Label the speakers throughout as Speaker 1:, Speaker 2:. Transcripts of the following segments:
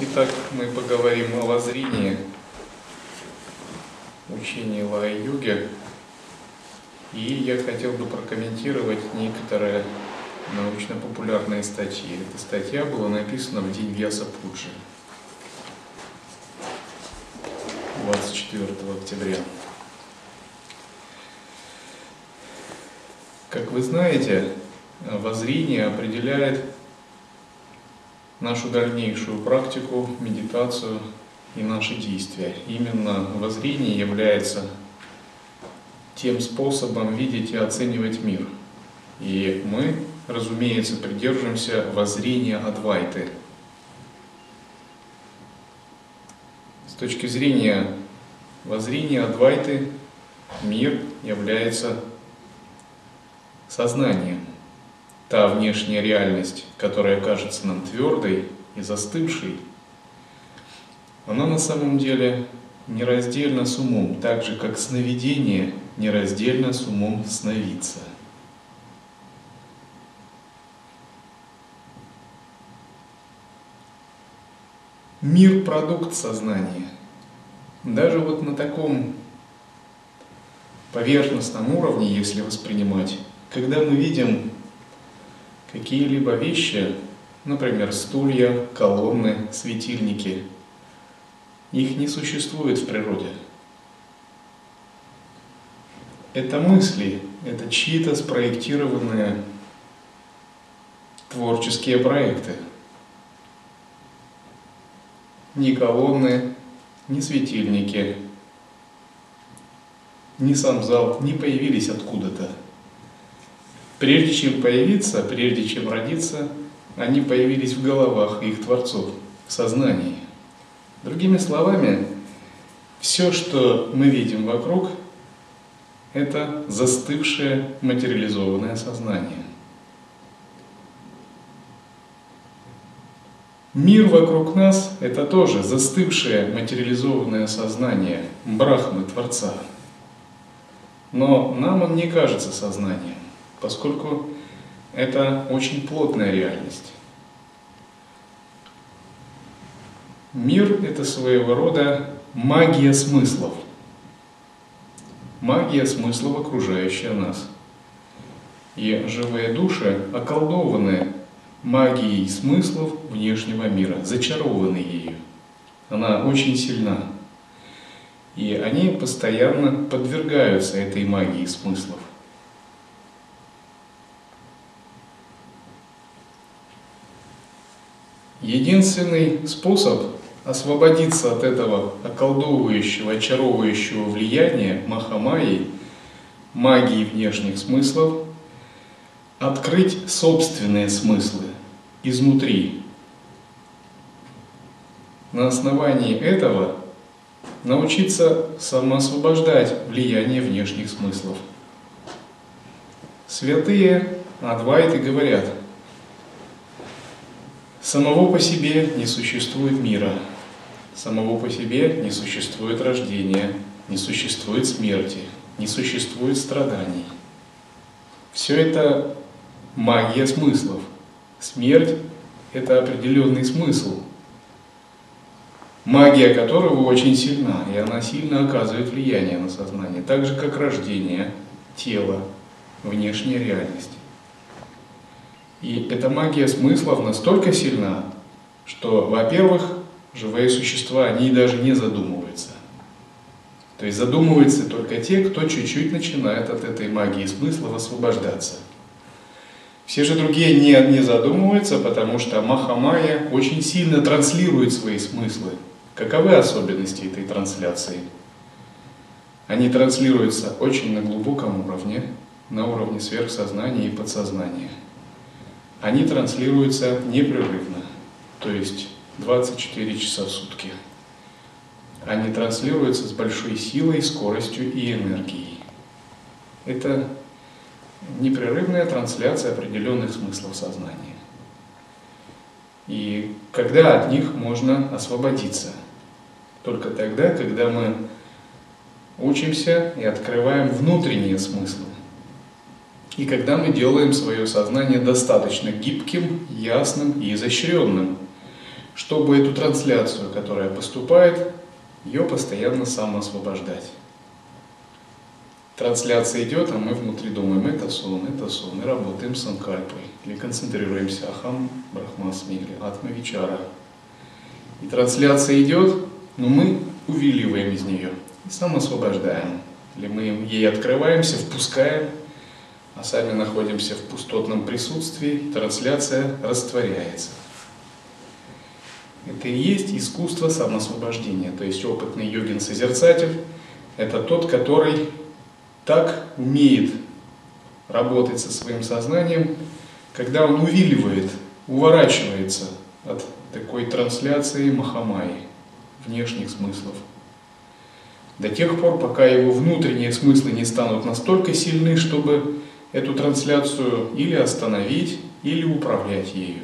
Speaker 1: Итак, мы поговорим о воззрении учения Лая-йоги. И я хотел бы прокомментировать некоторые научно-популярные статьи. Эта статья была написана в день Вьяса Пуджи, 24 октября. Как вы знаете, воззрение определяет нашу дальнейшую практику, медитацию и наши действия. Именно воззрение является тем способом видеть и оценивать мир. И мы, разумеется, придерживаемся воззрения Адвайты. С точки зрения воззрения Адвайты мир является сознанием – та внешняя реальность, которая кажется нам твердой и застывшей, она на самом деле нераздельна с умом, так же как сновидение нераздельно с умом сновидца. Мир – продукт сознания. Даже вот на таком поверхностном уровне, если воспринимать, когда мы видим какие-либо вещи, например, стулья, колонны, светильники, их не существует в природе. Это мысли, это чьи-то спроектированные творческие проекты. Ни колонны, ни светильники, ни сам зал не появились откуда-то. Прежде чем появиться, прежде чем родиться, они появились в головах их творцов, в сознании. Другими словами, все, что мы видим вокруг, это застывшее материализованное сознание. Мир вокруг нас – это тоже застывшее материализованное сознание Брахмы, Творца. Но нам он не кажется сознанием поскольку это очень плотная реальность. Мир – это своего рода магия смыслов. Магия смыслов, окружающая нас. И живые души околдованы магией смыслов внешнего мира, зачарованы ею. Она очень сильна. И они постоянно подвергаются этой магии смыслов. Единственный способ освободиться от этого околдовывающего, очаровывающего влияния Махамаи, магии внешних смыслов, открыть собственные смыслы изнутри. На основании этого научиться самоосвобождать влияние внешних смыслов. Святые Адвайты говорят – Самого по себе не существует мира, самого по себе не существует рождения, не существует смерти, не существует страданий. Все это магия смыслов. Смерть – это определенный смысл, магия которого очень сильна, и она сильно оказывает влияние на сознание, так же как рождение, тело, внешняя реальность. И эта магия смыслов настолько сильна, что, во-первых, живые существа, они даже не задумываются. То есть задумываются только те, кто чуть-чуть начинает от этой магии смыслов освобождаться. Все же другие не, не задумываются, потому что Махамая очень сильно транслирует свои смыслы. Каковы особенности этой трансляции? Они транслируются очень на глубоком уровне, на уровне сверхсознания и подсознания. Они транслируются непрерывно, то есть 24 часа в сутки. Они транслируются с большой силой, скоростью и энергией. Это непрерывная трансляция определенных смыслов сознания. И когда от них можно освободиться? Только тогда, когда мы учимся и открываем внутренние смыслы. И когда мы делаем свое сознание достаточно гибким, ясным и изощренным, чтобы эту трансляцию, которая поступает, ее постоянно самоосвобождать. Трансляция идет, а мы внутри думаем, это сон, это сон, и работаем с анкальпой, или концентрируемся, ахам, брахмасми, или атмавичара. И трансляция идет, но мы увиливаем из нее – и самоосвобождаем. Или мы ей открываемся, впускаем, а сами находимся в пустотном присутствии, трансляция растворяется. Это и есть искусство самоосвобождения. То есть опытный йогин-созерцатель – это тот, который так умеет работать со своим сознанием, когда он увиливает, уворачивается от такой трансляции Махамаи, внешних смыслов до тех пор, пока его внутренние смыслы не станут настолько сильны, чтобы эту трансляцию или остановить, или управлять ею.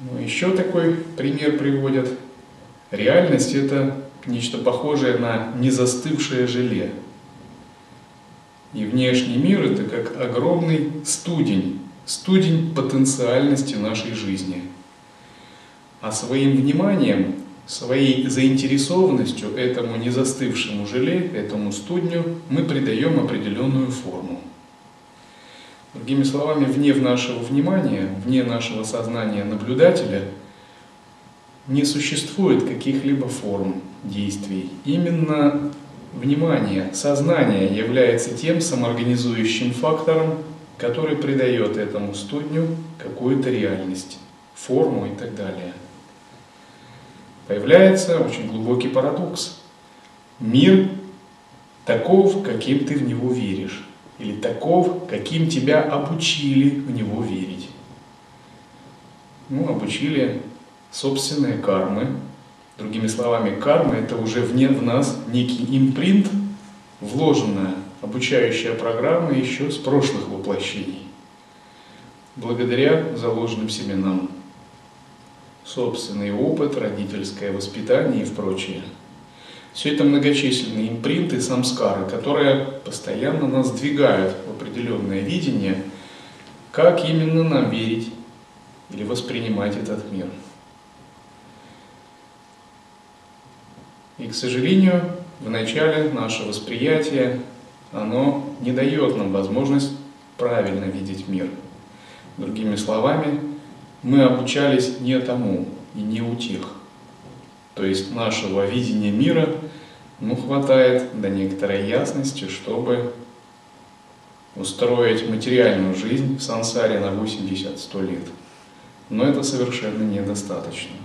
Speaker 1: Ну, еще такой пример приводят. Реальность – это нечто похожее на незастывшее желе. И внешний мир – это как огромный студень, студень потенциальности нашей жизни. А своим вниманием своей заинтересованностью этому незастывшему желе, этому студню, мы придаем определенную форму. Другими словами, вне нашего внимания, вне нашего сознания наблюдателя не существует каких-либо форм действий. Именно внимание, сознание является тем самоорганизующим фактором, который придает этому студню какую-то реальность, форму и так далее – появляется очень глубокий парадокс. Мир таков, каким ты в него веришь, или таков, каким тебя обучили в него верить. Ну, обучили собственные кармы. Другими словами, карма – это уже вне в нас некий импринт, вложенная обучающая программа еще с прошлых воплощений, благодаря заложенным семенам собственный опыт, родительское воспитание и прочее. Все это многочисленные импринты, самскары, которые постоянно нас двигают в определенное видение, как именно нам верить или воспринимать этот мир. И, к сожалению, в начале наше восприятие, оно не дает нам возможность правильно видеть мир. Другими словами, мы обучались не тому и не у тех. То есть нашего видения мира ну, хватает до некоторой ясности, чтобы устроить материальную жизнь в сансаре на 80-100 лет. Но это совершенно недостаточно.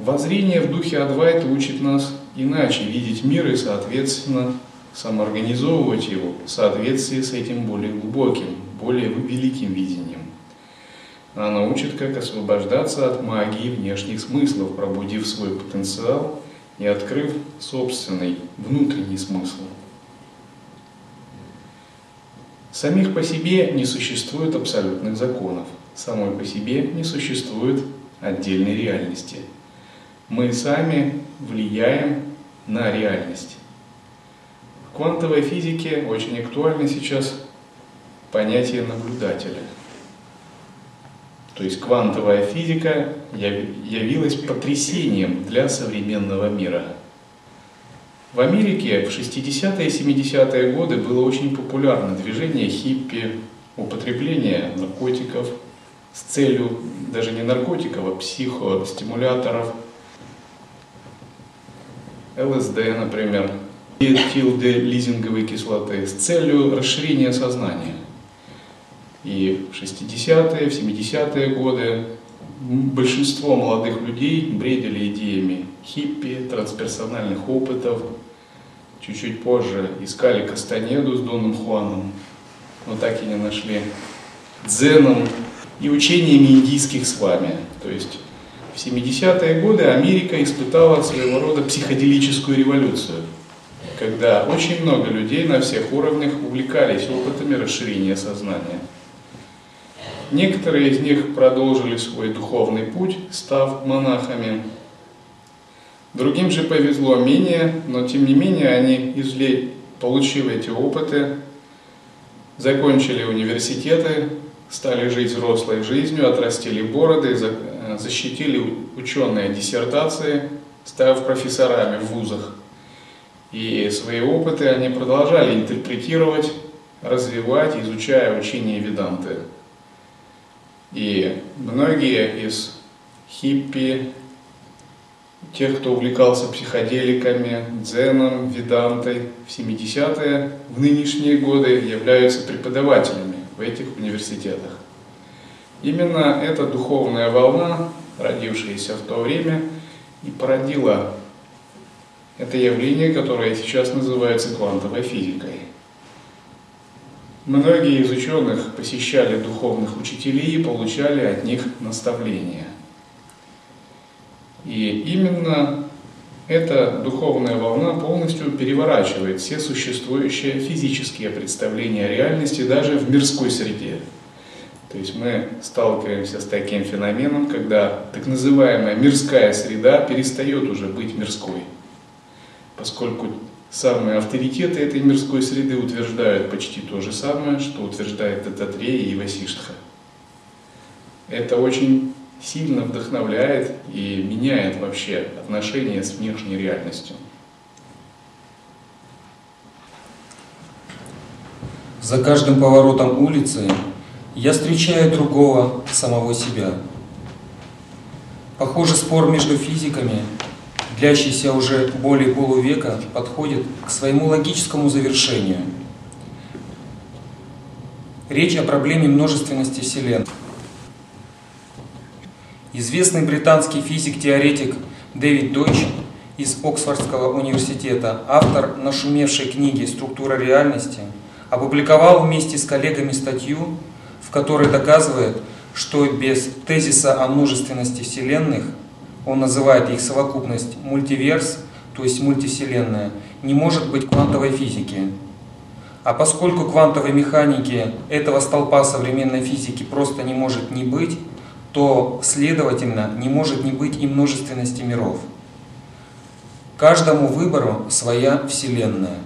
Speaker 1: Воззрение в духе Адвайта учит нас иначе видеть мир и, соответственно, самоорганизовывать его в соответствии с этим более глубоким, более великим видением. Она учит, как освобождаться от магии внешних смыслов, пробудив свой потенциал и открыв собственный внутренний смысл. Самих по себе не существует абсолютных законов, самой по себе не существует отдельной реальности. Мы сами влияем на реальность. В квантовой физике очень актуально сейчас понятие наблюдателя – то есть квантовая физика явилась потрясением для современного мира. В Америке в 60-е и 70-е годы было очень популярно движение хиппи, употребление наркотиков с целью даже не наркотиков, а психостимуляторов, ЛСД, например, тилделизинговой кислоты с целью расширения сознания. И в 60-е, в 70-е годы большинство молодых людей бредили идеями хиппи, трансперсональных опытов. Чуть-чуть позже искали Кастанеду с Доном Хуаном, но так и не нашли. Дзеном и учениями индийских с вами. То есть в 70-е годы Америка испытала своего рода психоделическую революцию, когда очень много людей на всех уровнях увлекались опытами расширения сознания. Некоторые из них продолжили свой духовный путь, став монахами. Другим же повезло менее, но тем не менее они, извле... получив эти опыты, закончили университеты, стали жить взрослой жизнью, отрастили бороды, э, защитили ученые диссертации, став профессорами в вузах. И свои опыты они продолжали интерпретировать, развивать, изучая учение Веданты. И многие из хиппи, тех, кто увлекался психоделиками, дзеном, ведантой в 70-е, в нынешние годы являются преподавателями в этих университетах. Именно эта духовная волна, родившаяся в то время, и породила это явление, которое сейчас называется квантовой физикой. Многие из ученых посещали духовных учителей и получали от них наставления. И именно эта духовная волна полностью переворачивает все существующие физические представления о реальности даже в мирской среде. То есть мы сталкиваемся с таким феноменом, когда так называемая мирская среда перестает уже быть мирской, поскольку самые авторитеты этой мирской среды утверждают почти то же самое, что утверждает Дататрея и Васиштха. Это очень сильно вдохновляет и меняет вообще отношения с внешней реальностью.
Speaker 2: За каждым поворотом улицы я встречаю другого самого себя. Похоже, спор между физиками, длящийся уже более полувека, подходит к своему логическому завершению. Речь о проблеме множественности Вселенной. Известный британский физик-теоретик Дэвид Дойч из Оксфордского университета, автор нашумевшей книги «Структура реальности», опубликовал вместе с коллегами статью, в которой доказывает, что без тезиса о множественности вселенных, он называет их совокупность мультиверс, то есть мультивселенная, не может быть квантовой физики. А поскольку квантовой механики этого столпа современной физики просто не может не быть, то, следовательно, не может не быть и множественности миров. Каждому выбору своя Вселенная.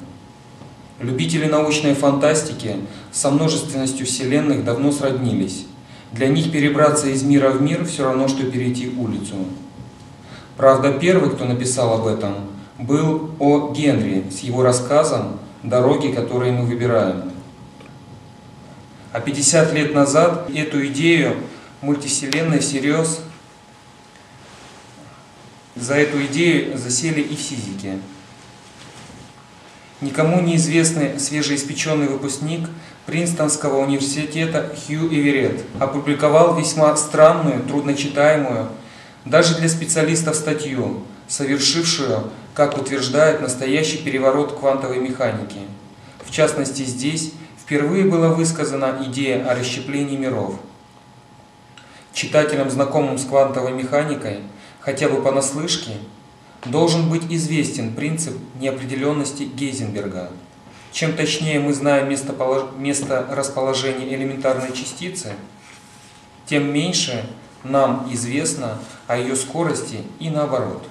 Speaker 2: Любители научной фантастики со множественностью Вселенных давно сроднились. Для них перебраться из мира в мир все равно, что перейти улицу. Правда, первый, кто написал об этом, был О. Генри с его рассказом «Дороги, которые мы выбираем». А 50 лет назад эту идею мультивселенной всерьез за эту идею засели и физики. Никому неизвестный свежеиспеченный выпускник Принстонского университета Хью Эверетт опубликовал весьма странную, трудночитаемую, даже для специалистов статью, совершившую, как утверждает, настоящий переворот квантовой механики. В частности, здесь впервые была высказана идея о расщеплении миров – читателям, знакомым с квантовой механикой, хотя бы понаслышке, должен быть известен принцип неопределенности Гейзенберга. Чем точнее мы знаем место, расположения элементарной частицы, тем меньше нам известно о ее скорости и наоборот.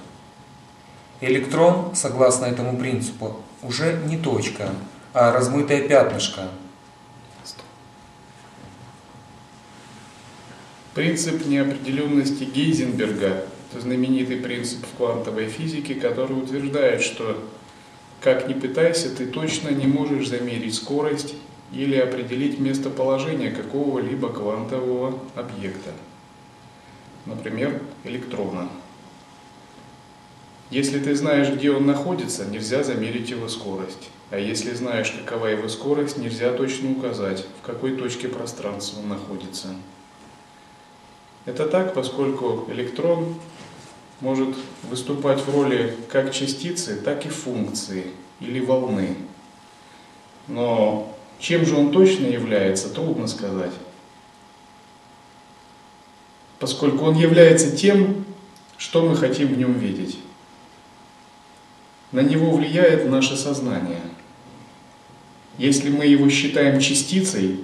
Speaker 2: Электрон, согласно этому принципу, уже не точка, а размытое пятнышко –
Speaker 1: Принцип неопределенности Гейзенберга – это знаменитый принцип в квантовой физике, который утверждает, что как ни пытайся, ты точно не можешь замерить скорость или определить местоположение какого-либо квантового объекта, например, электрона. Если ты знаешь, где он находится, нельзя замерить его скорость. А если знаешь, какова его скорость, нельзя точно указать, в какой точке пространства он находится. Это так, поскольку электрон может выступать в роли как частицы, так и функции или волны. Но чем же он точно является, трудно сказать. Поскольку он является тем, что мы хотим в нем видеть. На него влияет наше сознание. Если мы его считаем частицей,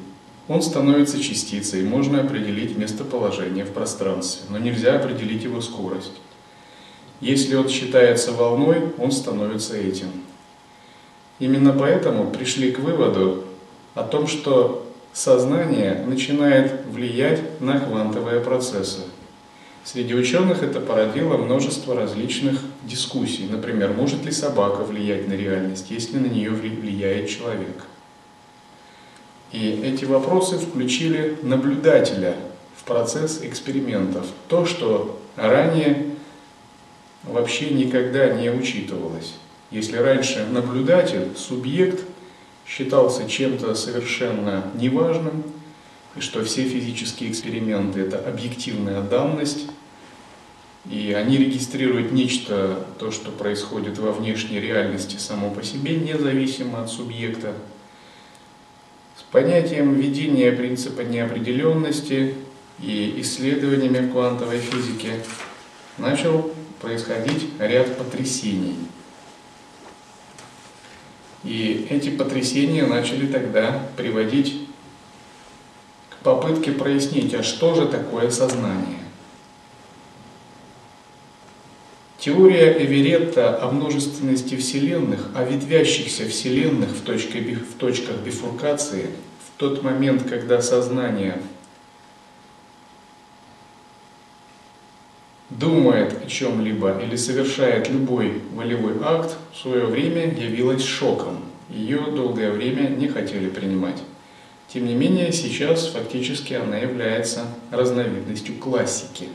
Speaker 1: он становится частицей, можно определить местоположение в пространстве, но нельзя определить его скорость. Если он считается волной, он становится этим. Именно поэтому пришли к выводу о том, что сознание начинает влиять на квантовые процессы. Среди ученых это породило множество различных дискуссий. Например, может ли собака влиять на реальность, если на нее влияет человек? И эти вопросы включили наблюдателя в процесс экспериментов. То, что ранее вообще никогда не учитывалось. Если раньше наблюдатель, субъект считался чем-то совершенно неважным, и что все физические эксперименты – это объективная данность, и они регистрируют нечто, то, что происходит во внешней реальности само по себе, независимо от субъекта. С понятием введения принципа неопределенности и исследованиями квантовой физики начал происходить ряд потрясений. И эти потрясения начали тогда приводить к попытке прояснить, а что же такое сознание. Теория Эверетта о множественности вселенных, о ветвящихся вселенных в, точке, в точках бифуркации, в тот момент, когда сознание думает о чем-либо или совершает любой волевой акт, в свое время явилась шоком. Ее долгое время не хотели принимать. Тем не менее, сейчас фактически она является разновидностью классики.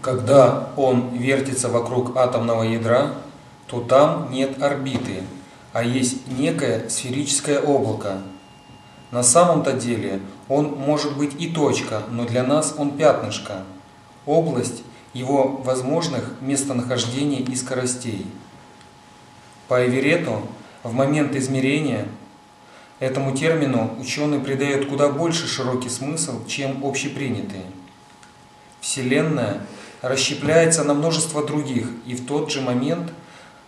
Speaker 2: Когда он вертится вокруг атомного ядра, то там нет орбиты, а есть некое сферическое облако. На самом-то деле он может быть и точка, но для нас он пятнышко, область его возможных местонахождений и скоростей. По Эверету в момент измерения этому термину ученый придает куда больше широкий смысл, чем общепринятый. Вселенная расщепляется на множество других, и в тот же момент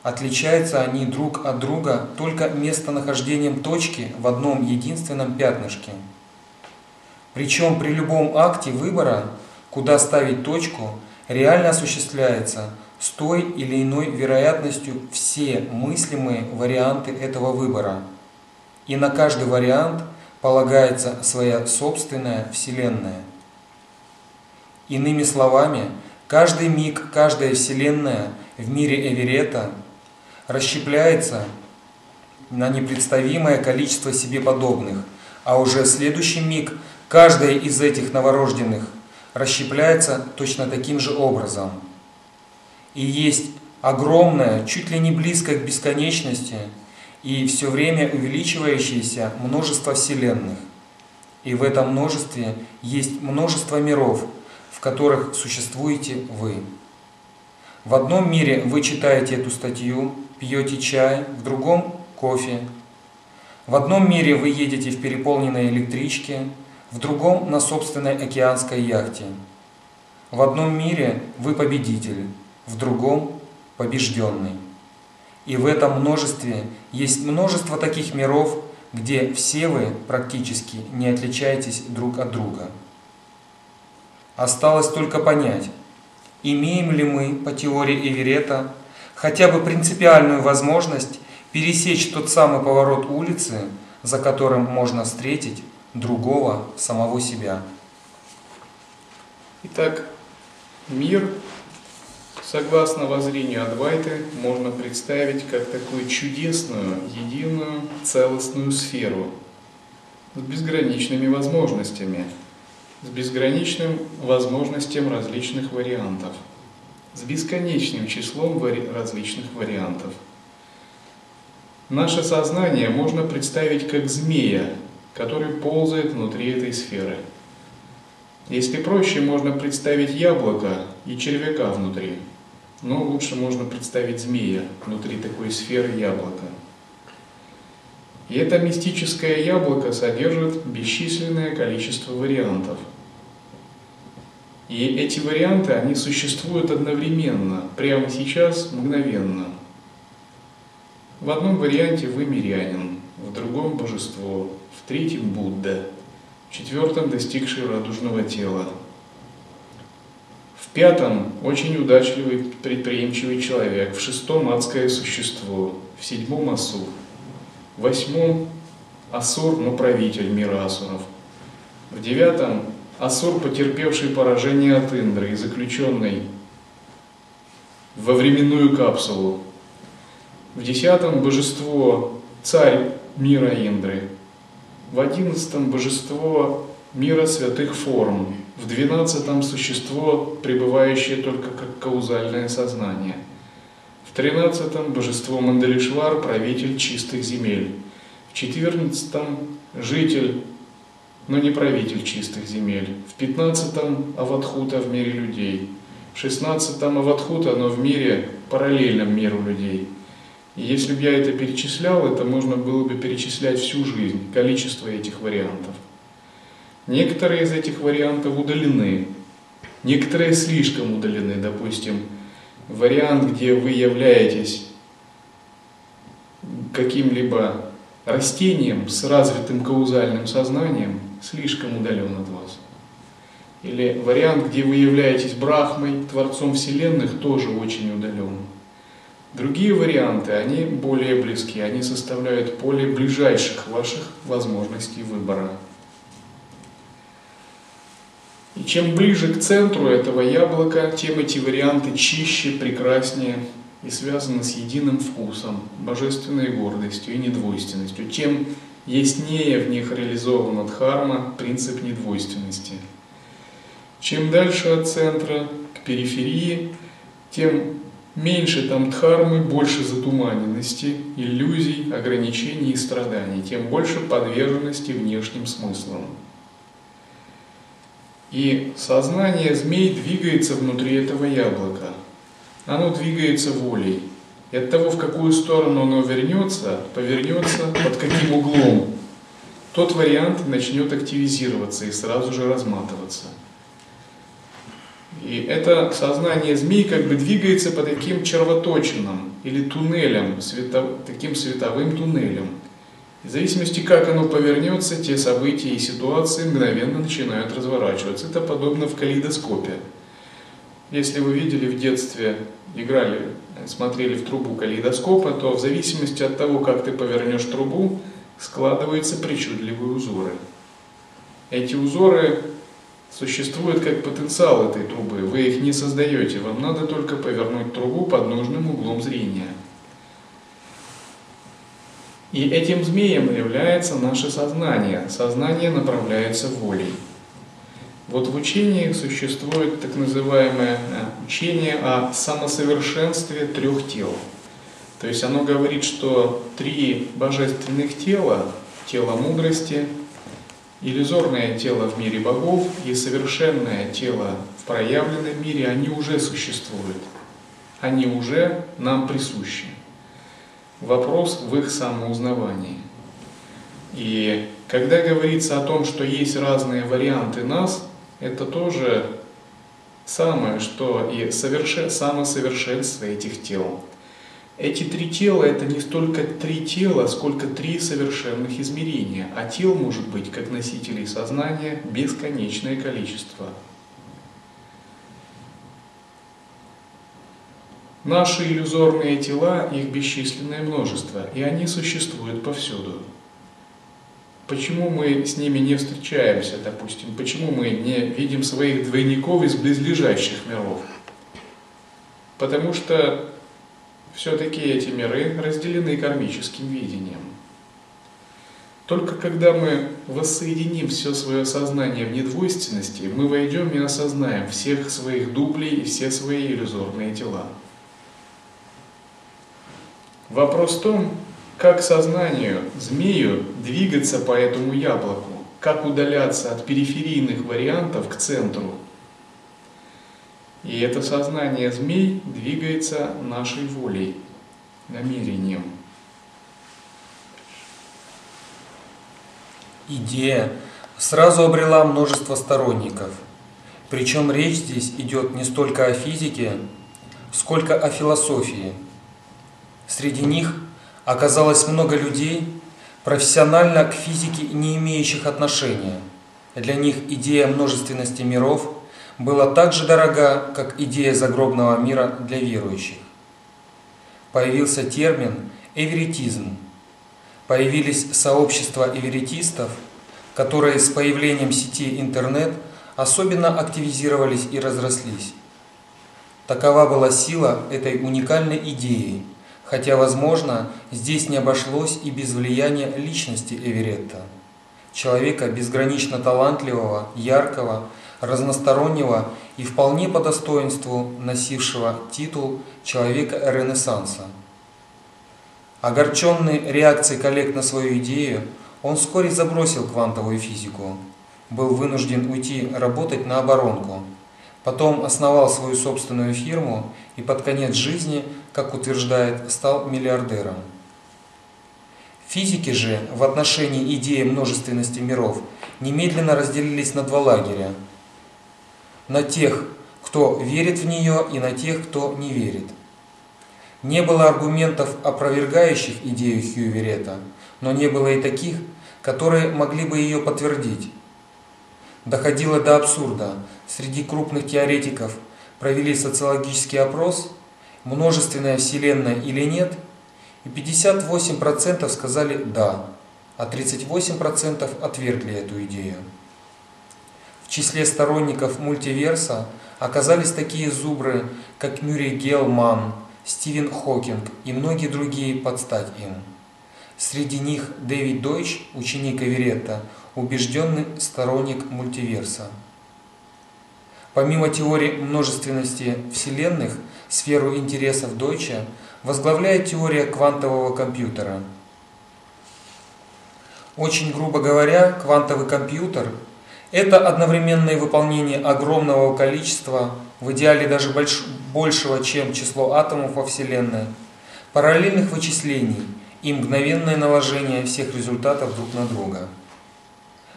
Speaker 2: отличаются они друг от друга только местонахождением точки в одном единственном пятнышке – причем при любом акте выбора, куда ставить точку, реально осуществляется с той или иной вероятностью все мыслимые варианты этого выбора. И на каждый вариант полагается своя собственная Вселенная. Иными словами, каждый миг, каждая Вселенная в мире Эверета расщепляется на непредставимое количество себе подобных, а уже следующий миг – Каждая из этих новорожденных расщепляется точно таким же образом. И есть огромное, чуть ли не близкое к бесконечности и все время увеличивающееся множество вселенных. И в этом множестве есть множество миров, в которых существуете вы. В одном мире вы читаете эту статью, пьете чай, в другом – кофе. В одном мире вы едете в переполненной электричке, в другом на собственной океанской яхте. В одном мире вы победитель, в другом побежденный. И в этом множестве есть множество таких миров, где все вы практически не отличаетесь друг от друга. Осталось только понять, имеем ли мы по теории Эверета хотя бы принципиальную возможность пересечь тот самый поворот улицы, за которым можно встретить другого, самого себя.
Speaker 1: Итак, мир, согласно воззрению Адвайты, можно представить как такую чудесную, единую, целостную сферу с безграничными возможностями, с безграничным возможностям различных вариантов. с бесконечным числом вари- различных вариантов. Наше сознание можно представить как змея, который ползает внутри этой сферы. Если проще, можно представить яблоко и червяка внутри, но лучше можно представить змея внутри такой сферы яблока. И это мистическое яблоко содержит бесчисленное количество вариантов. И эти варианты, они существуют одновременно, прямо сейчас, мгновенно. В одном варианте вы мирянин, в другом божество, в третьем Будда, в четвертом достигший радужного тела, пятом очень удачливый предприимчивый человек, в шестом адское существо, в седьмом асур – в восьмом Асур, но правитель мира Асуров. В девятом Асур, потерпевший поражение от Индры и заключенный во временную капсулу. В десятом божество царь мира Индры. В одиннадцатом божество мира святых форм. В двенадцатом существо, пребывающее только как каузальное сознание – тринадцатом божество Мандалишвар, правитель чистых земель. В четырнадцатом житель, но не правитель чистых земель. В пятнадцатом Аватхута в мире людей. В шестнадцатом Аватхута, но в мире, параллельном миру людей. И если бы я это перечислял, это можно было бы перечислять всю жизнь, количество этих вариантов. Некоторые из этих вариантов удалены, некоторые слишком удалены, допустим, вариант, где вы являетесь каким-либо растением с развитым каузальным сознанием, слишком удален от вас. Или вариант, где вы являетесь Брахмой, Творцом Вселенных, тоже очень удален. Другие варианты, они более близки, они составляют поле ближайших ваших возможностей выбора. И чем ближе к центру этого яблока, тем эти варианты чище, прекраснее и связаны с единым вкусом, божественной гордостью и недвойственностью. Тем яснее в них реализована дхарма, принцип недвойственности. Чем дальше от центра, к периферии, тем меньше там дхармы, больше затуманенности, иллюзий, ограничений и страданий, тем больше подверженности внешним смыслам. И сознание змей двигается внутри этого яблока. Оно двигается волей. И от того, в какую сторону оно вернется, повернется, под каким углом, тот вариант начнет активизироваться и сразу же разматываться. И это сознание змей как бы двигается по таким червоточинам или туннелям, светов, таким световым туннелям. В зависимости, как оно повернется, те события и ситуации мгновенно начинают разворачиваться. Это подобно в калейдоскопе. Если вы видели в детстве, играли, смотрели в трубу калейдоскопа, то в зависимости от того, как ты повернешь трубу, складываются причудливые узоры. Эти узоры существуют как потенциал этой трубы. Вы их не создаете, вам надо только повернуть трубу под нужным углом зрения – и этим змеем является наше сознание. Сознание направляется волей. Вот в учении существует так называемое э, учение о самосовершенстве трех тел. То есть оно говорит, что три божественных тела, тело мудрости, иллюзорное тело в мире богов и совершенное тело в проявленном мире, они уже существуют. Они уже нам присущи вопрос в их самоузнавании. И когда говорится о том, что есть разные варианты нас, это тоже самое, что и совершен, самосовершенство этих тел. Эти три тела – это не столько три тела, сколько три совершенных измерения, а тел может быть, как носителей сознания, бесконечное количество – Наши иллюзорные тела, их бесчисленное множество, и они существуют повсюду. Почему мы с ними не встречаемся, допустим? Почему мы не видим своих двойников из близлежащих миров? Потому что все-таки эти миры разделены кармическим видением. Только когда мы воссоединим все свое сознание в недвойственности, мы войдем и осознаем всех своих дублей и все свои иллюзорные тела. Вопрос в том, как сознанию, змею, двигаться по этому яблоку, как удаляться от периферийных вариантов к центру. И это сознание змей двигается нашей волей, намерением.
Speaker 2: Идея сразу обрела множество сторонников. Причем речь здесь идет не столько о физике, сколько о философии. Среди них оказалось много людей, профессионально к физике не имеющих отношения. Для них идея множественности миров была так же дорога, как идея загробного мира для верующих. Появился термин «эверитизм», Появились сообщества эверитистов, которые с появлением сети интернет особенно активизировались и разрослись. Такова была сила этой уникальной идеи, хотя, возможно, здесь не обошлось и без влияния личности Эверетта, человека безгранично талантливого, яркого, разностороннего и вполне по достоинству носившего титул человека Ренессанса. Огорченный реакцией коллег на свою идею, он вскоре забросил квантовую физику, был вынужден уйти работать на оборонку, потом основал свою собственную фирму и под конец жизни, как утверждает, стал миллиардером. Физики же в отношении идеи множественности миров немедленно разделились на два лагеря. На тех, кто верит в нее, и на тех, кто не верит. Не было аргументов, опровергающих идею Хьюверета, но не было и таких, которые могли бы ее подтвердить. Доходило до абсурда. Среди крупных теоретиков провели социологический опрос, множественная Вселенная или нет, и 58% сказали «да», а 38% отвергли эту идею. В числе сторонников мультиверса оказались такие зубры, как Мюррей Гелман, Стивен Хокинг и многие другие под стать им. Среди них Дэвид Дойч, ученик Эверетта, убежденный сторонник мультиверса. Помимо теории множественности вселенных, сферу интересов Дойча возглавляет теория квантового компьютера. Очень грубо говоря, квантовый компьютер – это одновременное выполнение огромного количества в идеале даже больш, большего, чем число атомов во Вселенной, параллельных вычислений и мгновенное наложение всех результатов друг на друга.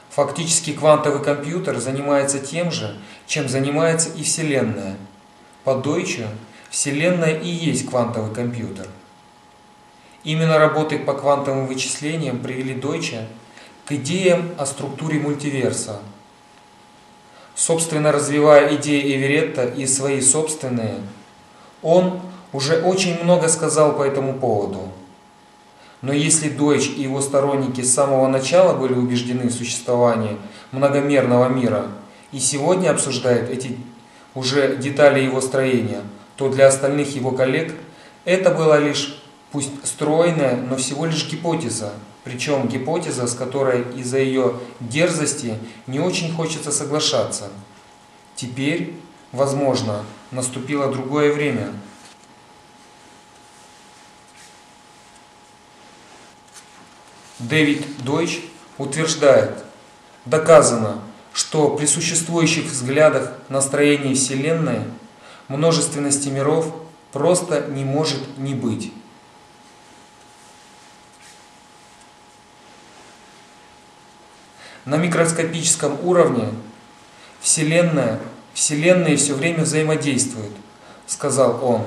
Speaker 2: Фактически квантовый компьютер занимается тем же, чем занимается и Вселенная. По Дойчу Вселенная и есть квантовый компьютер. Именно работы по квантовым вычислениям привели Дойча к идеям о структуре мультиверса – собственно развивая идеи Эверетта и свои собственные, он уже очень много сказал по этому поводу. Но если Дойч и его сторонники с самого начала были убеждены в существовании многомерного мира и сегодня обсуждают эти уже детали его строения, то для остальных его коллег это была лишь, пусть стройная, но всего лишь гипотеза, причем гипотеза, с которой из-за ее дерзости не очень хочется соглашаться. Теперь, возможно, наступило другое время. Дэвид Дойч утверждает, доказано, что при существующих взглядах на строение Вселенной множественности миров просто не может не быть. На микроскопическом уровне Вселенная, Вселенные все время взаимодействуют, сказал он.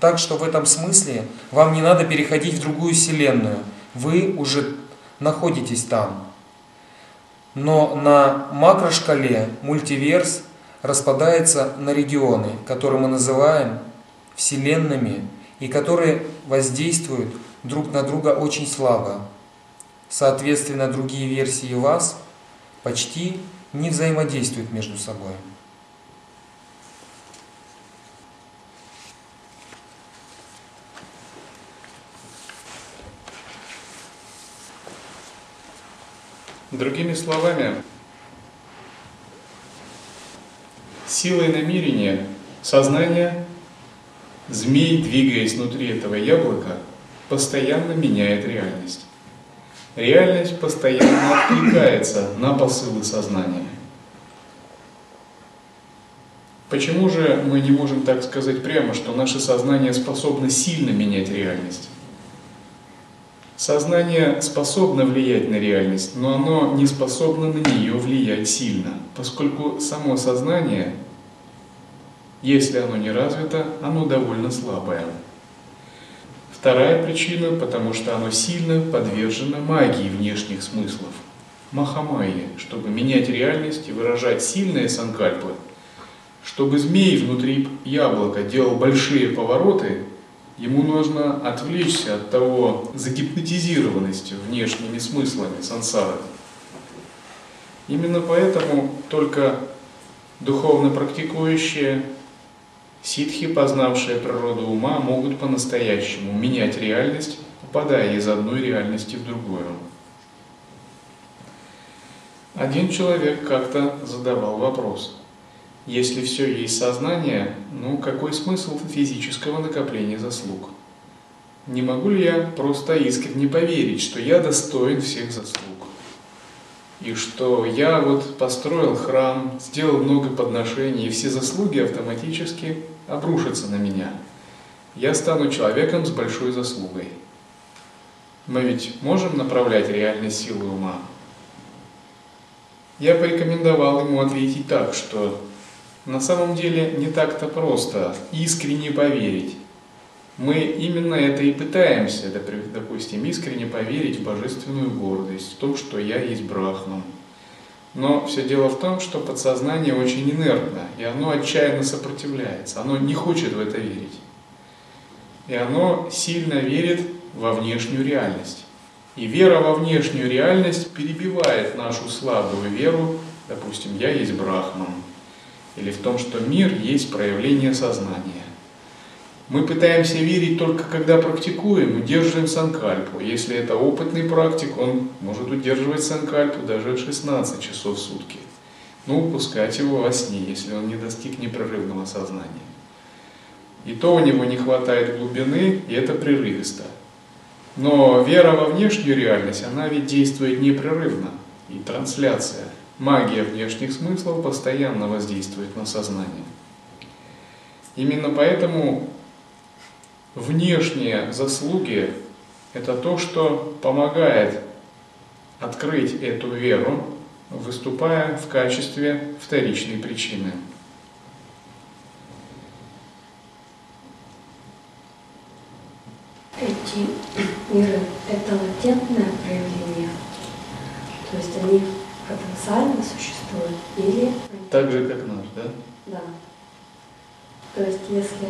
Speaker 2: Так что в этом смысле вам не надо переходить в другую Вселенную. Вы уже находитесь там. Но на макрошкале мультиверс распадается на регионы, которые мы называем Вселенными, и которые воздействуют друг на друга очень слабо. Соответственно, другие версии вас почти не взаимодействуют между собой.
Speaker 1: Другими словами, силой намерения сознание, змей, двигаясь внутри этого яблока, постоянно меняет реальность. Реальность постоянно откликается на посылы сознания. Почему же мы не можем так сказать прямо, что наше сознание способно сильно менять реальность? Сознание способно влиять на реальность, но оно не способно на нее влиять сильно, поскольку само сознание, если оно не развито, оно довольно слабое. Вторая причина, потому что оно сильно подвержено магии внешних смыслов, махамайе, чтобы менять реальность и выражать сильные санкальпы. Чтобы змей внутри яблока делал большие повороты, ему нужно отвлечься от того загипнотизированности внешними смыслами сансары. Именно поэтому только духовно практикующие Ситхи, познавшие природу ума, могут по-настоящему менять реальность, попадая из одной реальности в другую. Один человек как-то задавал вопрос. Если все есть сознание, ну какой смысл физического накопления заслуг? Не могу ли я просто искренне поверить, что я достоин всех заслуг? И что я вот построил храм, сделал много подношений, и все заслуги автоматически обрушатся на меня. Я стану человеком с большой заслугой. Мы ведь можем направлять реальной силы ума? Я порекомендовал ему ответить так, что на самом деле не так-то просто искренне поверить, мы именно это и пытаемся, допустим, искренне поверить в божественную гордость, в том, что я есть Брахман. Но все дело в том, что подсознание очень инертно, и оно отчаянно сопротивляется, оно не хочет в это верить. И оно сильно верит во внешнюю реальность. И вера во внешнюю реальность перебивает нашу слабую веру, допустим, я есть Брахман, или в том, что мир есть проявление сознания. Мы пытаемся верить только когда практикуем, удерживаем санкальпу. Если это опытный практик, он может удерживать санкальпу даже 16 часов в сутки. Ну, упускать его во сне, если он не достиг непрерывного сознания. И то у него не хватает глубины, и это прерывисто. Но вера во внешнюю реальность, она ведь действует непрерывно. И трансляция, магия внешних смыслов постоянно воздействует на сознание. Именно поэтому внешние заслуги – это то, что помогает открыть эту веру, выступая в качестве вторичной причины.
Speaker 3: Эти миры – это латентное проявление, то есть они потенциально существуют или…
Speaker 1: Так же, как наш, да?
Speaker 3: Да. То есть если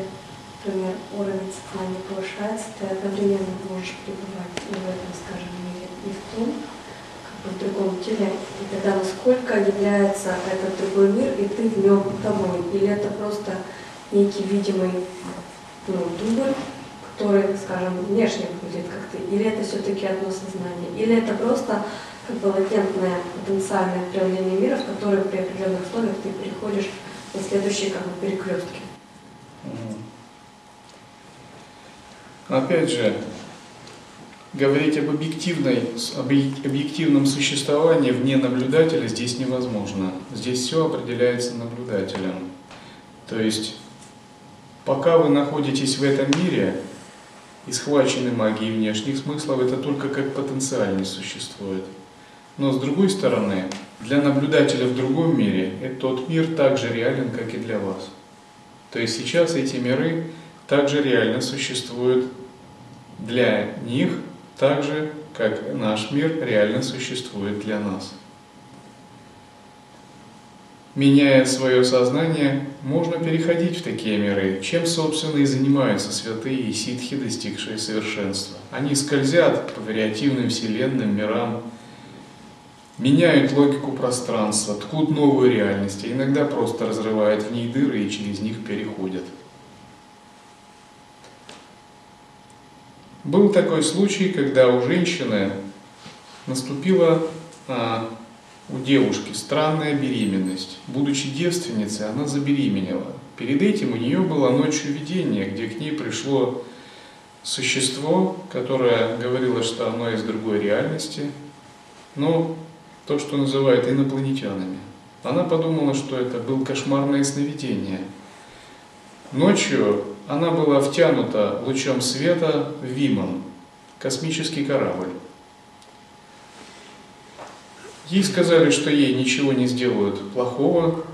Speaker 3: например, уровень сознания повышается, ты одновременно можешь пребывать и в этом, скажем, мире, и в том, как бы в другом теле. И тогда насколько является этот другой мир, и ты в нем тобой. Или это просто некий видимый ну, дубль, который, скажем, внешне выглядит как ты, или это все-таки одно сознание, или это просто как бы латентное потенциальное проявление мира, в которое при определенных условиях ты переходишь на следующие как бы перекрестки.
Speaker 1: Опять же, говорить об, объективной, об объективном существовании вне наблюдателя здесь невозможно. Здесь все определяется наблюдателем. То есть, пока вы находитесь в этом мире и схвачены магией внешних смыслов, это только как потенциально существует. Но с другой стороны, для наблюдателя в другом мире этот тот мир так же реален, как и для вас. То есть сейчас эти миры также реально существуют для них так же, как наш мир реально существует для нас. Меняя свое сознание, можно переходить в такие миры, чем, собственно, и занимаются святые и ситхи, достигшие совершенства. Они скользят по вариативным вселенным мирам, меняют логику пространства, ткут новую реальность, а иногда просто разрывают в ней дыры и через них переходят. Был такой случай, когда у женщины наступила а, у девушки странная беременность. Будучи девственницей, она забеременела. Перед этим у нее было ночью видение, где к ней пришло существо, которое говорило, что оно из другой реальности, но то, что называют инопланетянами. Она подумала, что это был кошмарное сновидение. Ночью она была втянута лучом света в Виман, космический корабль. Ей сказали, что ей ничего не сделают плохого.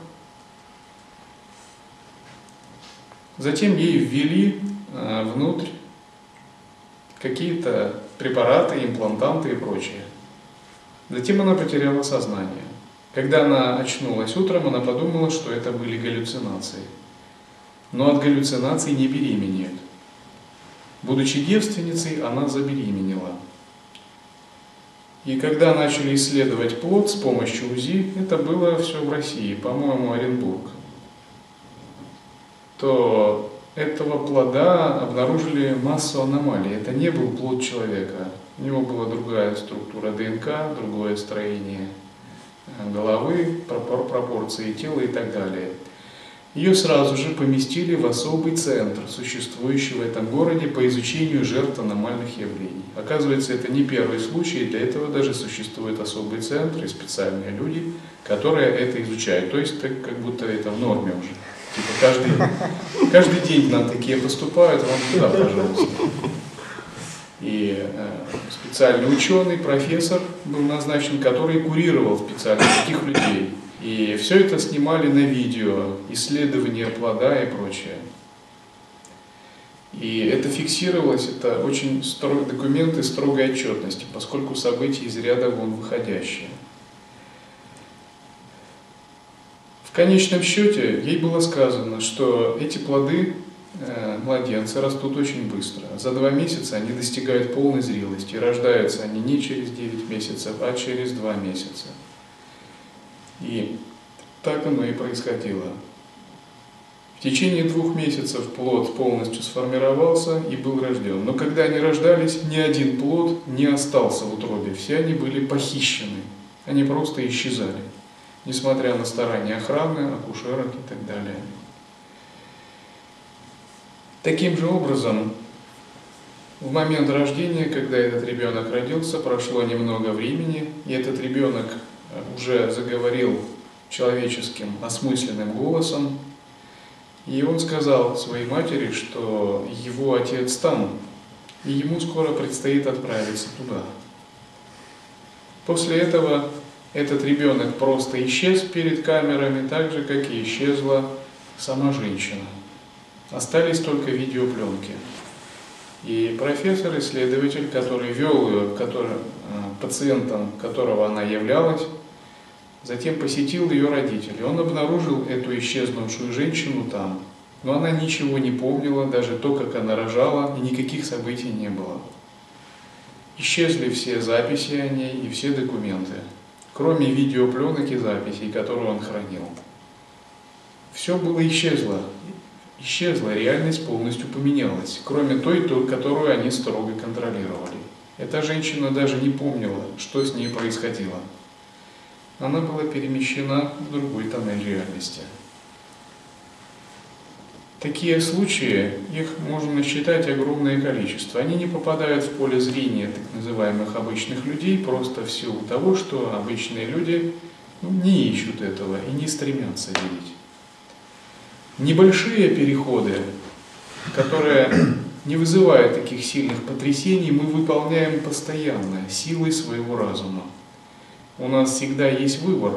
Speaker 1: Затем ей ввели э, внутрь какие-то препараты, имплантанты и прочее. Затем она потеряла сознание. Когда она очнулась утром, она подумала, что это были галлюцинации. Но от галлюцинаций не беременеют. Будучи девственницей, она забеременела. И когда начали исследовать плод с помощью УЗИ, это было все в России, по-моему, Оренбург, то этого плода обнаружили массу аномалий. Это не был плод человека. У него была другая структура ДНК, другое строение э, головы, пропорции тела и так далее. Ее сразу же поместили в особый центр, существующий в этом городе по изучению жертв аномальных явлений. Оказывается, это не первый случай, для этого даже существует особый центр и специальные люди, которые это изучают. То есть, так, как будто это в норме уже. Типа каждый, каждый день нам такие поступают, вам туда, пожалуйста. И э, специальный ученый, профессор был назначен, который курировал специально таких людей. И все это снимали на видео, исследования плода и прочее. И это фиксировалось, это очень строг, документы строгой отчетности, поскольку события из ряда вон выходящие. В конечном счете ей было сказано, что эти плоды э, младенцы растут очень быстро. За два месяца они достигают полной зрелости. Рождаются они не через 9 месяцев, а через 2 месяца. И так оно и происходило. В течение двух месяцев плод полностью сформировался и был рожден. Но когда они рождались, ни один плод не остался в утробе. Все они были похищены. Они просто исчезали, несмотря на старания охраны, акушерок и так далее. Таким же образом, в момент рождения, когда этот ребенок родился, прошло немного времени, и этот ребенок уже заговорил человеческим осмысленным голосом, и он сказал своей матери, что его отец там, и ему скоро предстоит отправиться туда. После этого этот ребенок просто исчез перед камерами, так же, как и исчезла сама женщина. Остались только видеопленки. И профессор, исследователь, который вел ее, который, э, пациентом которого она являлась, Затем посетил ее родителей. Он обнаружил эту исчезнувшую женщину там, но она ничего не помнила, даже то, как она рожала, и никаких событий не было. Исчезли все записи о ней и все документы, кроме видеопленок и записей, которые он хранил. Все было исчезло. Исчезла, реальность полностью поменялась, кроме той, которую они строго контролировали. Эта женщина даже не помнила, что с ней происходило она была перемещена в другой тоннель реальности. Такие случаи, их можно насчитать огромное количество. Они не попадают в поле зрения так называемых обычных людей просто в силу того, что обычные люди ну, не ищут этого и не стремятся видеть. Небольшие переходы, которые не вызывают таких сильных потрясений, мы выполняем постоянно, силой своего разума у нас всегда есть выбор,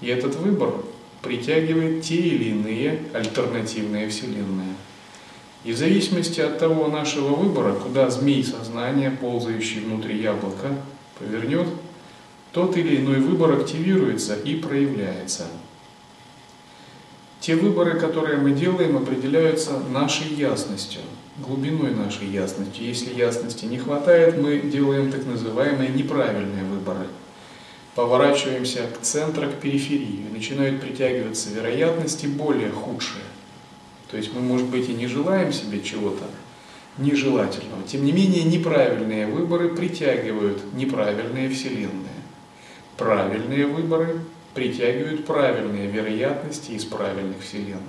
Speaker 1: и этот выбор притягивает те или иные альтернативные вселенные. И в зависимости от того нашего выбора, куда змей сознания, ползающий внутри яблока, повернет, тот или иной выбор активируется и проявляется. Те выборы, которые мы делаем, определяются нашей ясностью, глубиной нашей ясности. Если ясности не хватает, мы делаем так называемые неправильные выборы – поворачиваемся к центру, к периферии, начинают притягиваться вероятности более худшие. То есть мы, может быть, и не желаем себе чего-то нежелательного. Тем не менее, неправильные выборы притягивают неправильные вселенные. правильные выборы притягивают правильные вероятности из правильных вселенных.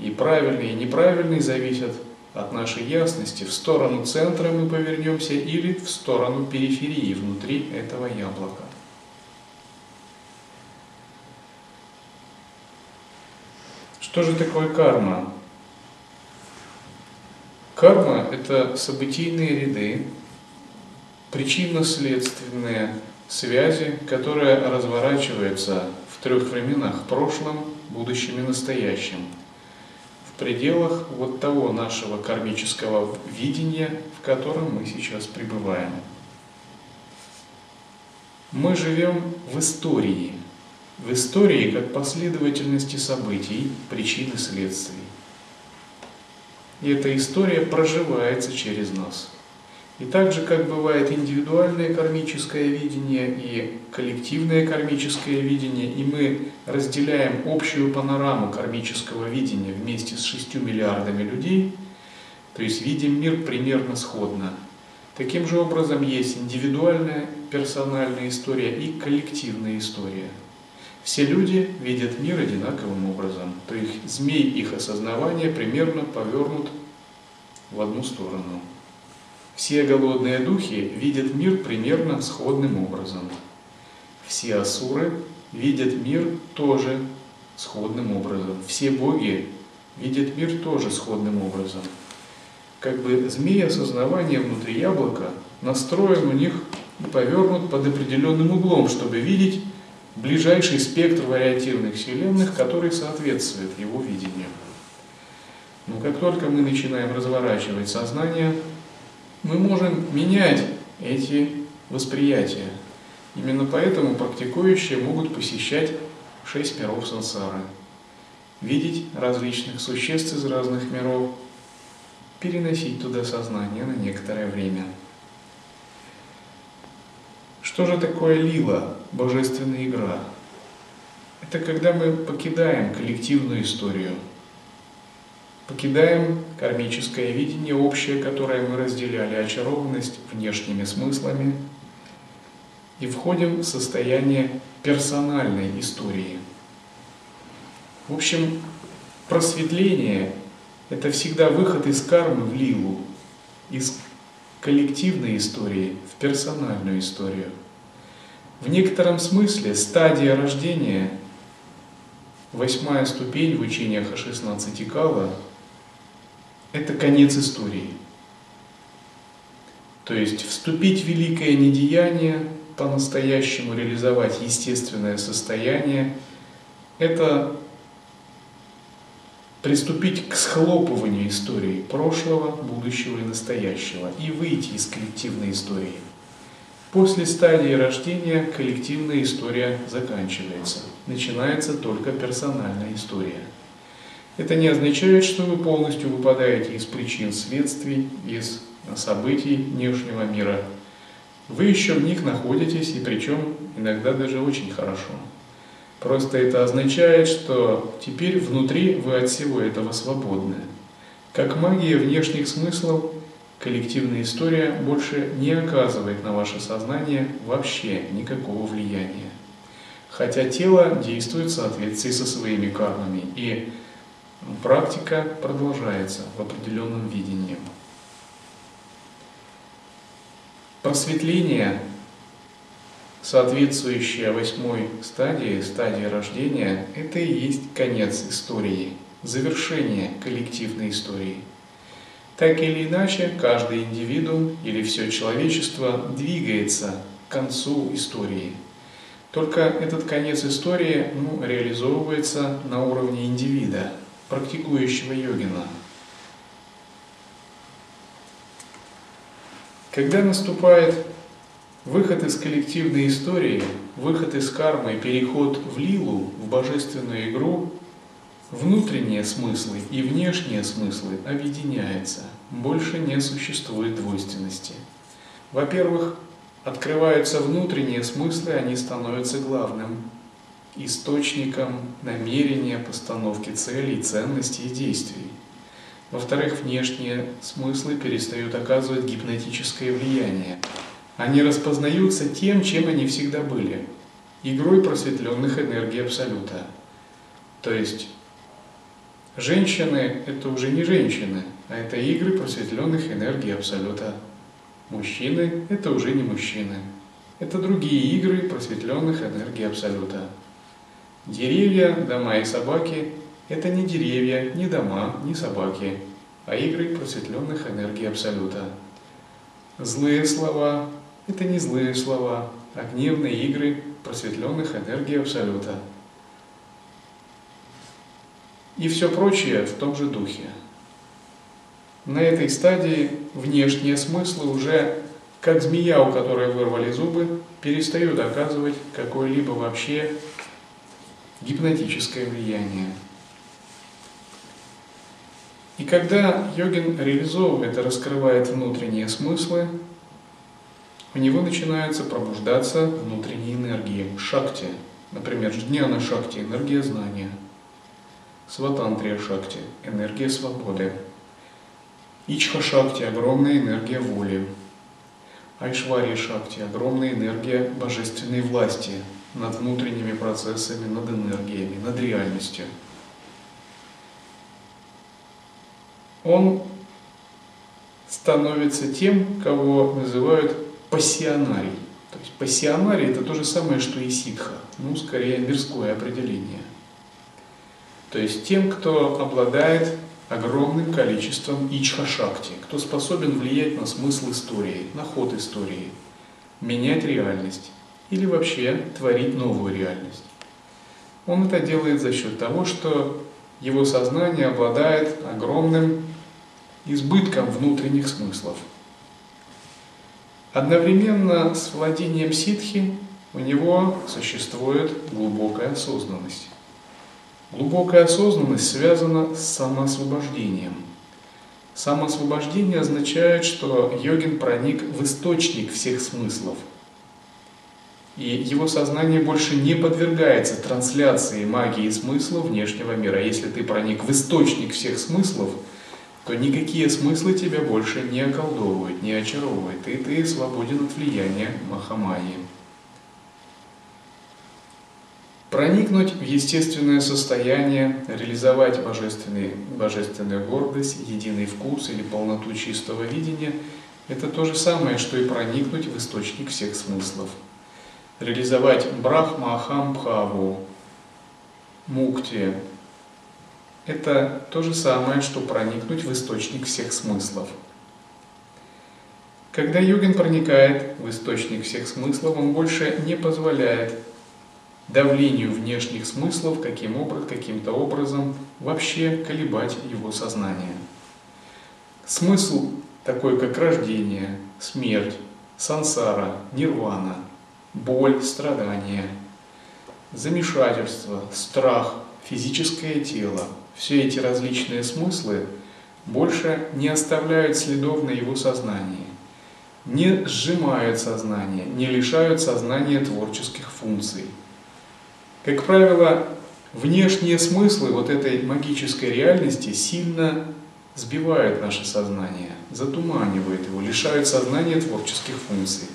Speaker 1: И правильные и неправильные зависят от нашей ясности, в сторону центра мы повернемся или в сторону периферии внутри этого яблока. Что же такое карма? Карма – это событийные ряды, причинно-следственные связи, которые разворачиваются в трех временах – прошлом, будущем и настоящем – в пределах вот того нашего кармического видения, в котором мы сейчас пребываем. Мы живем в истории, в истории как последовательности событий, причин и следствий. И эта история проживается через нас – и так же, как бывает индивидуальное кармическое видение и коллективное кармическое видение, и мы разделяем общую панораму кармического видения вместе с шестью миллиардами людей, то есть видим мир примерно сходно. Таким же образом есть индивидуальная персональная история и коллективная история. Все люди видят мир одинаковым образом, то есть змей их осознавания примерно повернут в одну сторону. Все голодные духи видят мир примерно сходным образом. Все асуры видят мир тоже сходным образом. Все боги видят мир тоже сходным образом. Как бы змеи осознавания внутри яблока настроен у них и повернут под определенным углом, чтобы видеть ближайший спектр вариативных вселенных, который соответствует его видению. Но как только мы начинаем разворачивать сознание, мы можем менять эти восприятия. Именно поэтому практикующие могут посещать шесть миров сансары, видеть различных существ из разных миров, переносить туда сознание на некоторое время. Что же такое лила, божественная игра? Это когда мы покидаем коллективную историю – Покидаем кармическое видение общее, которое мы разделяли, очарованность внешними смыслами, и входим в состояние персональной истории. В общем, просветление – это всегда выход из кармы в лилу, из коллективной истории в персональную историю. В некотором смысле стадия рождения, восьмая ступень в учениях о 16 кала – это конец истории. То есть вступить в великое недеяние, по-настоящему реализовать естественное состояние, это приступить к схлопыванию истории прошлого, будущего и настоящего и выйти из коллективной истории. После стадии рождения коллективная история заканчивается. Начинается только персональная история – это не означает, что вы полностью выпадаете из причин следствий, из событий внешнего мира. Вы еще в них находитесь, и причем иногда даже очень хорошо. Просто это означает, что теперь внутри вы от всего этого свободны. Как магия внешних смыслов, коллективная история больше не оказывает на ваше сознание вообще никакого влияния. Хотя тело действует в соответствии со своими кармами, и практика продолжается в определенном видении. Просветление, соответствующее восьмой стадии, стадии рождения, это и есть конец истории, завершение коллективной истории. Так или иначе, каждый индивидуум или все человечество двигается к концу истории. Только этот конец истории ну, реализовывается на уровне индивида, практикующего йогина. Когда наступает выход из коллективной истории, выход из кармы переход в лилу, в божественную игру, внутренние смыслы и внешние смыслы объединяются. Больше не существует двойственности. Во-первых, открываются внутренние смыслы, они становятся главным источником намерения, постановки целей, ценностей и действий. Во-вторых, внешние смыслы перестают оказывать гипнотическое влияние. они распознаются тем, чем они всегда были – игрой просветленных энергий Абсолюта. То есть женщины – это уже не женщины, а это игры просветленных энергий Абсолюта. Мужчины – это уже не мужчины. Это другие игры просветленных энергий Абсолюта. Деревья, дома и собаки – это не деревья, не дома, не собаки, а игры просветленных энергий Абсолюта. Злые слова – это не злые слова, а гневные игры просветленных энергий Абсолюта. И все прочее в том же духе. На этой стадии внешние смыслы уже, как змея, у которой вырвали зубы, перестают оказывать какое-либо вообще гипнотическое влияние. И когда йогин реализовывает и раскрывает внутренние смыслы, у него начинаются пробуждаться внутренние энергии, шакти, например, жняна шакти, энергия знания, сватантрия шакти, энергия свободы, ичха шакти, огромная энергия воли, айшвария шакти, огромная энергия божественной власти над внутренними процессами, над энергиями, над реальностью – он становится тем, кого называют пассионарий. То есть пассионарий – это то же самое, что и ситха, ну, скорее, мирское определение. То есть тем, кто обладает огромным количеством ичха-шакти, кто способен влиять на смысл истории, на ход истории, менять реальность или вообще творить новую реальность. Он это делает за счет того, что его сознание обладает огромным избытком внутренних смыслов. Одновременно с владением ситхи у него существует глубокая осознанность. Глубокая осознанность связана с самоосвобождением. Самоосвобождение означает, что йогин проник в источник всех смыслов. И его сознание больше не подвергается трансляции магии смысла внешнего мира. Если ты проник в источник всех смыслов – то никакие смыслы тебя больше не околдовывают, не очаровывают, и ты свободен от влияния Махамайи. Проникнуть в естественное состояние, реализовать божественный, божественную гордость, единый вкус или полноту чистого видения – это то же самое, что и проникнуть в источник всех смыслов. Реализовать брахма ахам бхаву, мукти, это то же самое, что проникнуть в источник всех смыслов. Когда йогин проникает в источник всех смыслов, он больше не позволяет давлению внешних смыслов каким образом, каким-то образом вообще колебать его сознание. Смысл такой, как рождение, смерть, сансара, нирвана, боль, страдания, замешательство, страх, физическое тело – все эти различные смыслы больше не оставляют следов на его сознании, не сжимают сознание, не лишают сознания творческих функций. Как правило, внешние смыслы вот этой магической реальности сильно сбивают наше сознание, затуманивают его, лишают сознания творческих функций.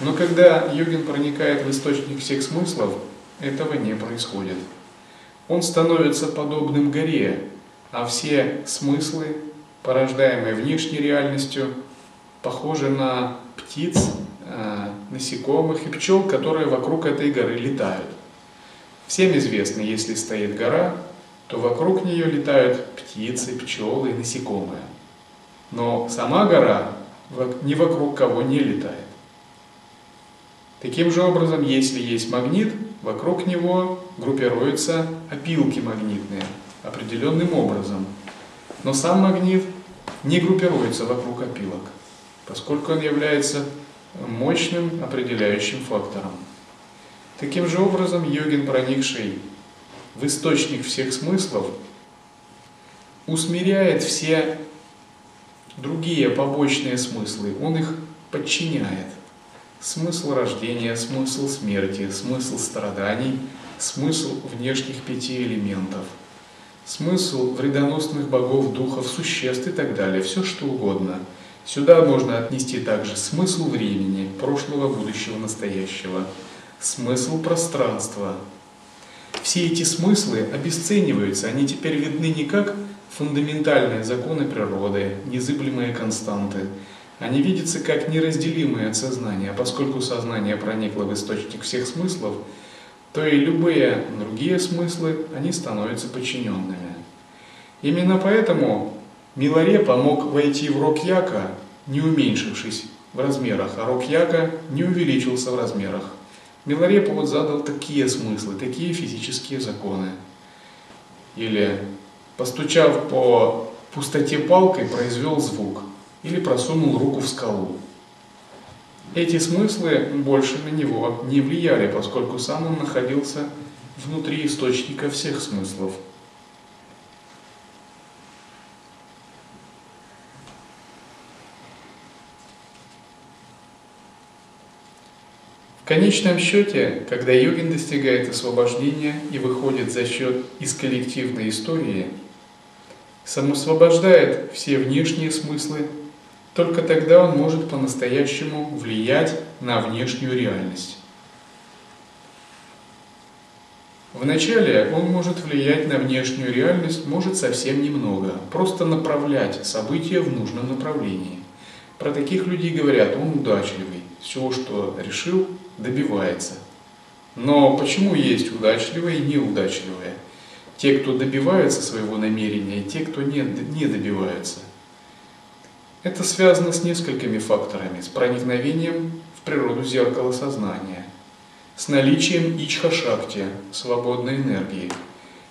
Speaker 1: Но когда йогин проникает в источник всех смыслов, этого не происходит он становится подобным горе, а все смыслы, порождаемые внешней реальностью, похожи на птиц, э, насекомых и пчел, которые вокруг этой горы летают. Всем известно, если стоит гора, то вокруг нее летают птицы, пчелы и насекомые. Но сама гора ни вокруг кого не летает. Таким же образом, если есть магнит, вокруг него группируются опилки магнитные определенным образом. Но сам магнит не группируется вокруг опилок, поскольку он является мощным определяющим фактором. Таким же образом, йогин, проникший в источник всех смыслов, усмиряет все другие побочные смыслы, он их подчиняет. Смысл рождения, смысл смерти, смысл страданий, смысл внешних пяти элементов, смысл вредоносных богов, духов, существ и так далее, все что угодно. Сюда можно отнести также смысл времени, прошлого, будущего, настоящего, смысл пространства. Все эти смыслы обесцениваются, они теперь видны не как фундаментальные законы природы, незыблемые константы. Они видятся как неразделимые от сознания, а поскольку сознание проникло в источник всех смыслов, то и любые другие смыслы, они становятся подчиненными. Именно поэтому Миларе помог войти в рог Яка, не уменьшившись в размерах, а рог Яка не увеличился в размерах. Миларепа вот задал такие смыслы, такие физические законы. Или постучав по пустоте палкой, произвел звук. Или просунул руку в скалу. Эти смыслы больше на него не влияли, поскольку сам он находился внутри источника всех смыслов – конечном счете, когда йогин достигает освобождения и выходит за счет из коллективной истории, самосвобождает все внешние смыслы, только тогда он может по-настоящему влиять на внешнюю реальность. Вначале он может влиять на внешнюю реальность, может совсем немного, просто направлять события в нужном направлении. Про таких людей говорят, он удачливый, все, что решил, добивается. Но почему есть удачливые и неудачливые? Те, кто добиваются своего намерения, и те, кто не, не добиваются. Это связано с несколькими факторами. С проникновением в природу зеркала сознания, с наличием ичха-шакти, свободной энергии,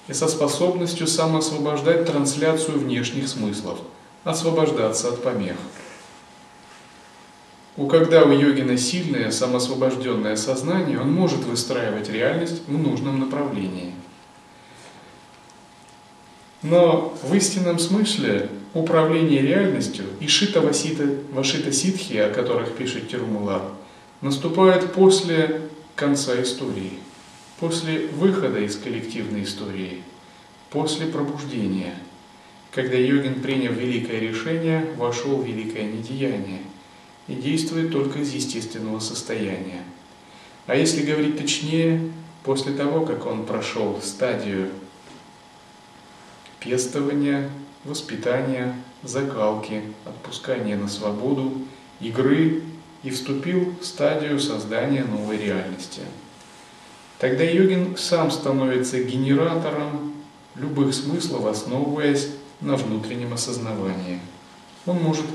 Speaker 1: и со способностью самоосвобождать трансляцию внешних смыслов, освобождаться от помех. У когда у йогина сильное самосвобожденное сознание, он может выстраивать реальность в нужном направлении. Но в истинном смысле управление реальностью и шита васита, вашита ситхи, о которых пишет Тирумулар, наступает после конца истории, после выхода из коллективной истории, после пробуждения, когда йогин, приняв великое решение, вошел в великое недеяние – и действует только из естественного состояния. А если говорить точнее, после того, как он прошел стадию пестования, воспитания, закалки, отпускания на свободу, игры и вступил в стадию создания новой реальности. Тогда йогин сам становится генератором любых смыслов, основываясь на внутреннем осознавании. Он может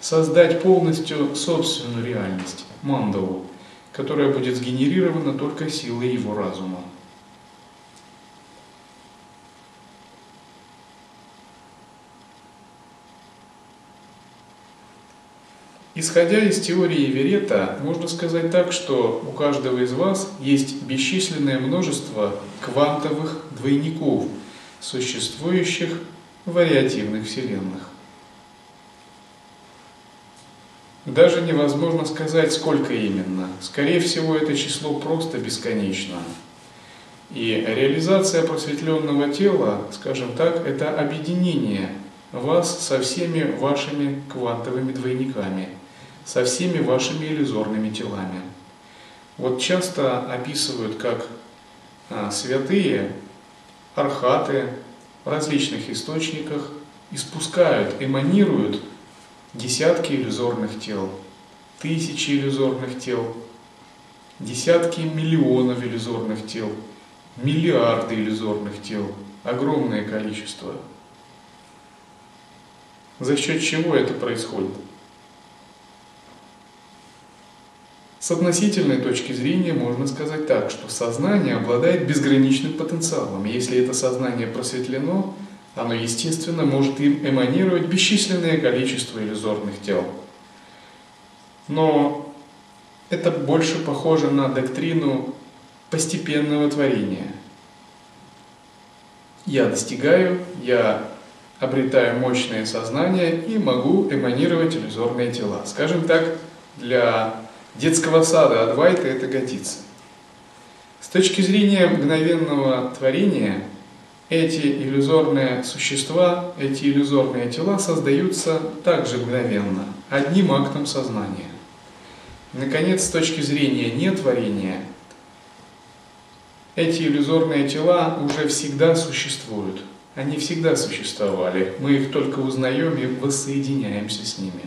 Speaker 1: создать полностью собственную реальность, мандалу, которая будет сгенерирована только силой его разума. Исходя из теории Верета, можно сказать так, что у каждого из вас есть бесчисленное множество квантовых двойников, существующих в вариативных вселенных. Даже невозможно сказать, сколько именно. Скорее всего, это число просто бесконечно. И реализация просветленного тела, скажем так, это объединение вас со всеми вашими квантовыми двойниками, со всеми вашими иллюзорными телами. Вот часто описывают, как а, святые, архаты в различных источниках испускают, эманируют десятки иллюзорных тел, тысячи иллюзорных тел, десятки миллионов иллюзорных тел, миллиарды иллюзорных тел, огромное количество. За счет чего это происходит? С относительной точки зрения можно сказать так, что сознание обладает безграничным потенциалом. Если это сознание просветлено, оно, естественно, может им эманировать бесчисленное количество иллюзорных тел. Но это больше похоже на доктрину постепенного творения. Я достигаю, я обретаю мощное сознание и могу эманировать иллюзорные тела. Скажем так, для детского сада Адвайта это годится. С точки зрения мгновенного творения – эти иллюзорные существа, эти иллюзорные тела создаются также мгновенно. одним актом сознания. Наконец, с точки зрения нетворения, эти иллюзорные тела уже всегда существуют. Они всегда существовали. Мы их только узнаем и воссоединяемся с ними.